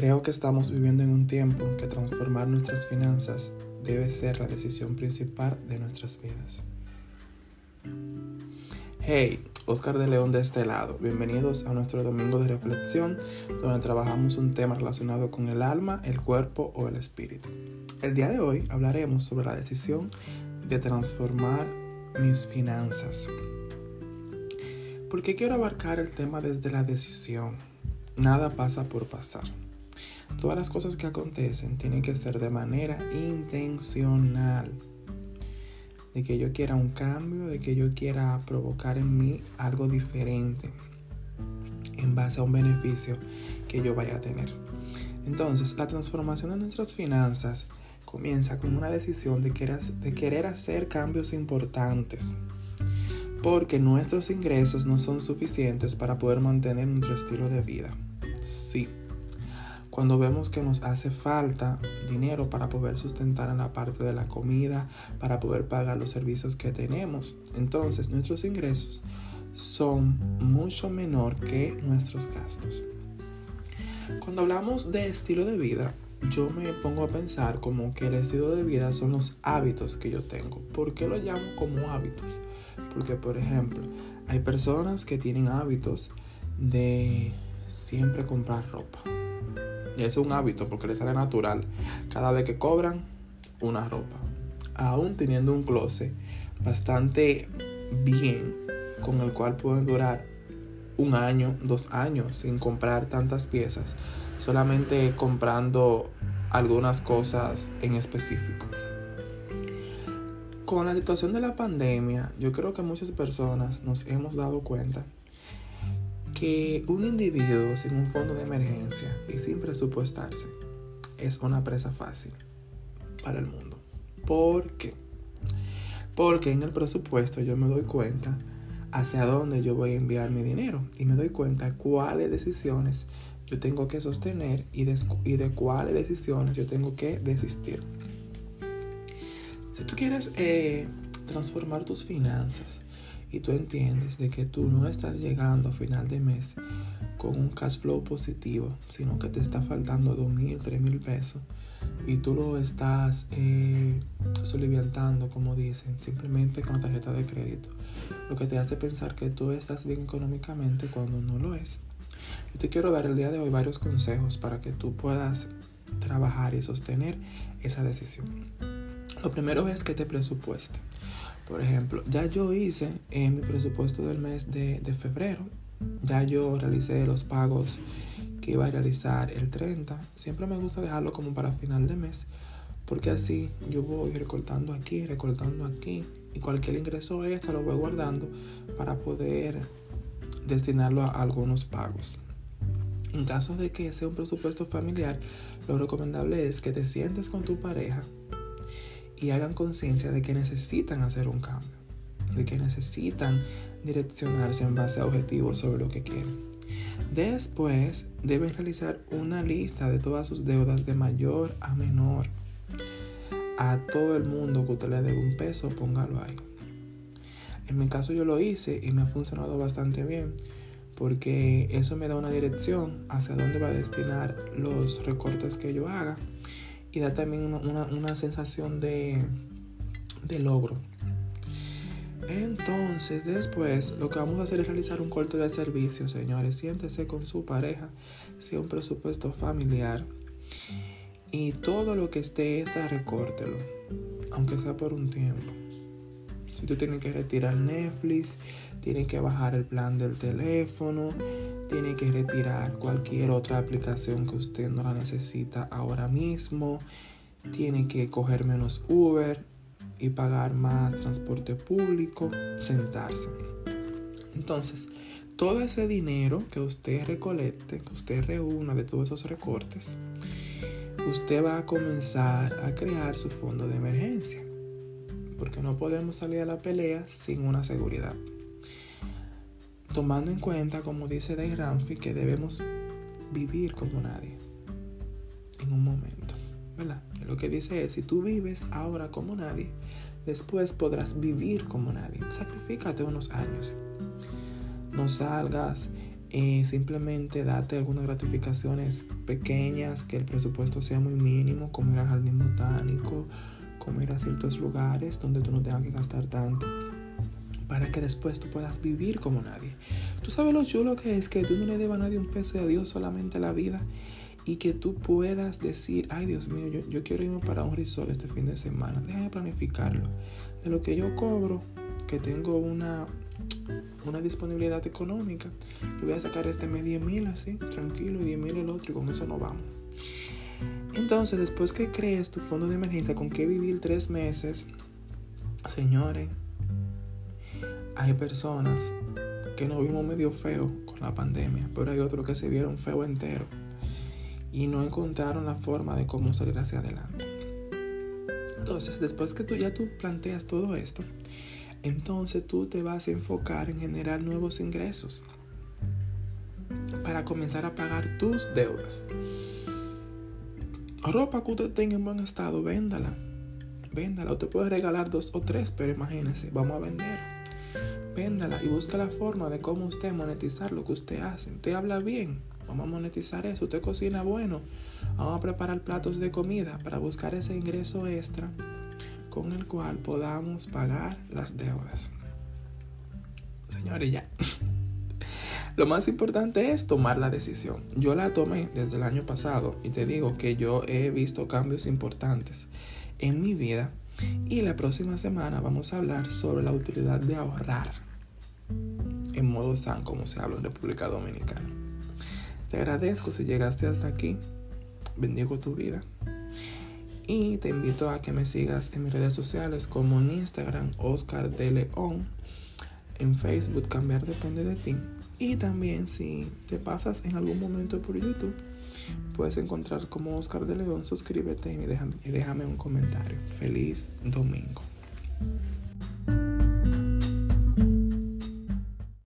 Creo que estamos viviendo en un tiempo que transformar nuestras finanzas debe ser la decisión principal de nuestras vidas. Hey, Oscar de León de este lado. Bienvenidos a nuestro domingo de reflexión donde trabajamos un tema relacionado con el alma, el cuerpo o el espíritu. El día de hoy hablaremos sobre la decisión de transformar mis finanzas. ¿Por qué quiero abarcar el tema desde la decisión? Nada pasa por pasar. Todas las cosas que acontecen tienen que ser de manera intencional. De que yo quiera un cambio, de que yo quiera provocar en mí algo diferente en base a un beneficio que yo vaya a tener. Entonces, la transformación de nuestras finanzas comienza con una decisión de querer, hacer cambios importantes. Porque nuestros ingresos no son suficientes para poder mantener nuestro estilo de vida. Sí, cuando vemos que nos hace falta dinero para poder sustentar en la parte de la comida, para poder pagar los servicios que tenemos, entonces nuestros ingresos son mucho menor que nuestros gastos. Cuando hablamos de estilo de vida, yo me pongo a pensar como que el estilo de vida son los hábitos que yo tengo. ¿Por qué lo llamo como hábitos? Porque, por ejemplo, hay personas que tienen hábitos de siempre comprar ropa y es un hábito porque les sale natural. Cada vez que cobran, una ropa. Aún teniendo un closet bastante bien, con el cual pueden durar un año, dos años sin comprar tantas piezas, solamente comprando algunas cosas en específico. Con la situación de la pandemia, yo creo que muchas personas nos hemos dado cuenta que un individuo sin un fondo de emergencia y sin presupuestarse es una presa fácil para el mundo. ¿Por qué? Porque en el presupuesto yo me doy cuenta hacia dónde yo voy a enviar mi dinero y me doy cuenta cuáles decisiones yo tengo que sostener y de, cuáles decisiones yo tengo que desistir. Si tú quieres eh, transformar tus finanzas, y tú entiendes de que tú no estás llegando a final de mes con un cash flow positivo, sino que te está faltando dos mil, tres mil pesos y tú lo estás eh, soliviantando, como dicen, simplemente con tarjeta de crédito, lo que te hace pensar que tú estás bien económicamente cuando no lo es. Yo te quiero dar el día de hoy varios consejos para que tú puedas trabajar y sostener esa decisión. Lo primero es que te presupueste. Por ejemplo, ya yo hice en mi presupuesto del mes de, febrero, ya yo realicé los pagos que iba a realizar el 30. Siempre me gusta dejarlo como para final de mes, porque así yo voy recortando aquí, recortando aquí, y cualquier ingreso extra lo voy guardando para poder destinarlo a algunos pagos. En caso de que sea un presupuesto familiar, lo recomendable es que te sientes con tu pareja y hagan conciencia de que necesitan hacer un cambio, de que necesitan direccionarse en base a objetivos sobre lo que quieren. Después deben realizar una lista de todas sus deudas de mayor a menor. A todo el mundo que usted le dé un peso, póngalo ahí. En mi caso yo lo hice y me ha funcionado bastante bien porque eso me da una dirección hacia dónde va a destinar los recortes que yo haga y da también una, sensación de, de logro. Entonces, después, lo que vamos a hacer es realizar un corte de servicio, señores. Siéntese con su pareja, sea un presupuesto familiar. Y todo lo que esté está, recórtelo, aunque sea por un tiempo. Si tú tienes que retirar Netflix, tienes que bajar el plan del teléfono, tiene que retirar cualquier otra aplicación que usted no la necesita ahora mismo, tiene que coger menos Uber y pagar más transporte público, sentarse. Entonces, todo ese dinero que usted recolecte, que usted reúna de todos esos recortes, usted va a comenzar a crear su fondo de emergencia. Porque no podemos salir a la pelea sin una seguridad tomando en cuenta, como dice Dave Ramsey, que debemos vivir como nadie en un momento, ¿verdad? Lo que dice es, si tú vives ahora como nadie, después podrás vivir como nadie. Sacrifícate unos años. No salgas eh, simplemente date algunas gratificaciones pequeñas, que el presupuesto sea muy mínimo, como ir al jardín botánico, como ir a ciertos lugares donde tú no tengas que gastar tanto para que después tú puedas vivir como nadie. Tú sabes lo chulo que es que tú no le debas a nadie un peso y a Dios solamente la vida y que tú puedas decir, ay Dios mío, yo, yo quiero irme para un resort este fin de semana, déjame planificarlo. De lo que yo cobro, que tengo una, una disponibilidad económica, yo voy a sacar este mes 10 mil así, tranquilo, y 10 mil el otro, y con eso no vamos. Entonces, después que crees tu fondo de emergencia con qué vivir tres meses, señores, hay personas que nos vimos medio feo con la pandemia, pero hay otros que se vieron feo entero y no encontraron la forma de cómo salir hacia adelante. Entonces, después que tú ya tú planteas todo esto, entonces tú te vas a enfocar en generar nuevos ingresos para comenzar a pagar tus deudas. Ropa que usted tenga en buen estado, véndala. Véndala. Usted puede regalar dos o tres, pero imagínese, vamos a vender véndala y busca la forma de cómo usted monetizar lo que usted hace. Usted habla bien, vamos a monetizar eso. Usted cocina bueno, vamos a preparar platos de comida para buscar ese ingreso extra con el cual podamos pagar las deudas. Señores, ya. Lo más importante es tomar la decisión. Yo la tomé desde el año pasado y te digo que yo he visto cambios importantes en mi vida y la próxima semana vamos a hablar sobre la utilidad de ahorrar en modo san, como se habla en República Dominicana. Te agradezco si llegaste hasta aquí. Bendigo tu vida. Y te invito a que me sigas en mis redes sociales como en Instagram, Oscar de León. En Facebook, Cambiar Depende de ti. Y también si te pasas en algún momento por YouTube, puedes encontrar como Oscar de León. Suscríbete y déjame, y déjame un comentario. Feliz domingo.